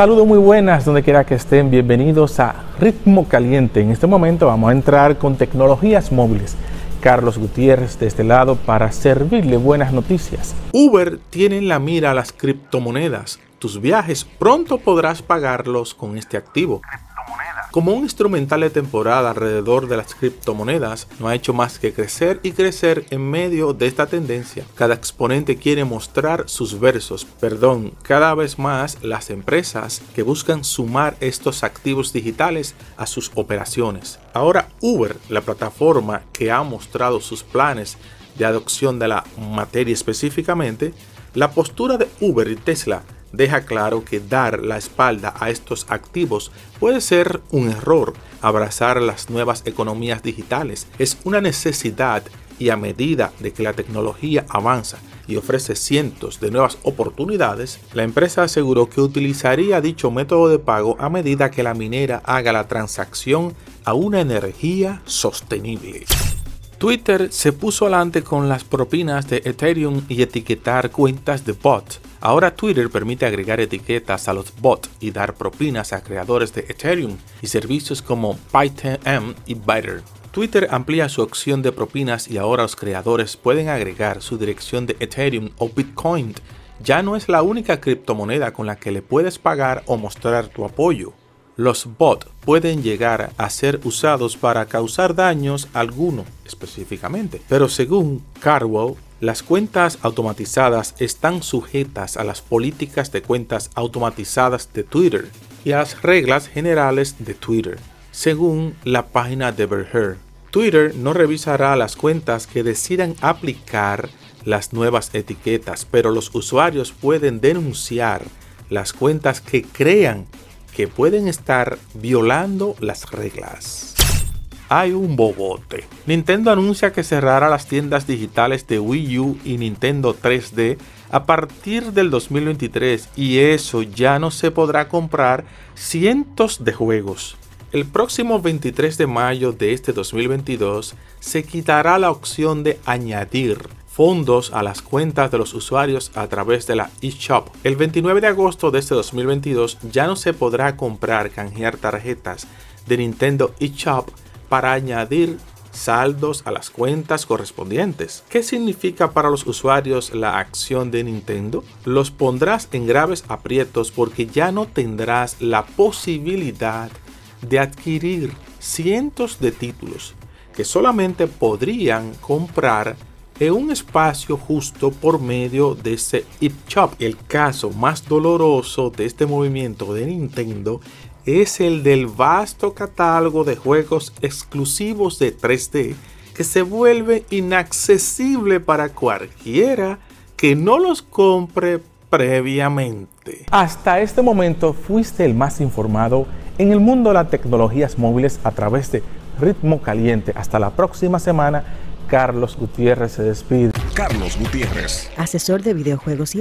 Saludos muy buenas donde quiera que estén, bienvenidos a Ritmo Caliente. En este momento vamos a entrar con tecnologías móviles. Carlos Gutiérrez de este lado para servirle buenas noticias. Uber tiene en la mira las criptomonedas. Tus viajes pronto podrás pagarlos con este activo. Como un instrumental de temporada alrededor de las criptomonedas, no ha hecho más que crecer y crecer en medio de esta tendencia. Cada exponente quiere mostrar sus versos, perdón, cada vez más las empresas que buscan sumar estos activos digitales a sus operaciones. Ahora Uber, la plataforma que ha mostrado sus planes de adopción de la materia específicamente, la postura de Uber y Tesla deja claro que dar la espalda a estos activos puede ser un error. Abrazar las nuevas economías digitales es una necesidad y a medida de que la tecnología avanza y ofrece cientos de nuevas oportunidades, la empresa aseguró que utilizaría dicho método de pago a medida que la minera haga la transacción a una energía sostenible. Twitter se puso adelante con las propinas de Ethereum y etiquetar cuentas de bot. Ahora Twitter permite agregar etiquetas a los bots y dar propinas a creadores de Ethereum y servicios como PyTM y Byter. Twitter amplía su opción de propinas y ahora los creadores pueden agregar su dirección de Ethereum o Bitcoin. Ya no es la única criptomoneda con la que le puedes pagar o mostrar tu apoyo los bots pueden llegar a ser usados para causar daños a alguno específicamente, pero según Carwell, las cuentas automatizadas están sujetas a las políticas de cuentas automatizadas de Twitter y a las reglas generales de Twitter, según la página de Berger. Twitter no revisará las cuentas que decidan aplicar las nuevas etiquetas, pero los usuarios pueden denunciar las cuentas que crean que pueden estar violando las reglas. Hay un bobote. Nintendo anuncia que cerrará las tiendas digitales de Wii U y Nintendo 3D a partir del 2023 y eso ya no se podrá comprar cientos de juegos. El próximo 23 de mayo de este 2022 se quitará la opción de añadir fondos a las cuentas de los usuarios a través de la eShop. El 29 de agosto de este 2022 ya no se podrá comprar, canjear tarjetas de Nintendo eShop para añadir saldos a las cuentas correspondientes. ¿Qué significa para los usuarios la acción de Nintendo? Los pondrás en graves aprietos porque ya no tendrás la posibilidad de adquirir cientos de títulos que solamente podrían comprar en un espacio justo por medio de ese eShop. El caso más doloroso de este movimiento de Nintendo es el del vasto catálogo de juegos exclusivos de 3D que se vuelve inaccesible para cualquiera que no los compre previamente. Hasta este momento fuiste el más informado en el mundo de las tecnologías móviles a través de Ritmo Caliente. Hasta la próxima semana Carlos Gutiérrez se despide. Carlos Gutiérrez. Asesor de videojuegos y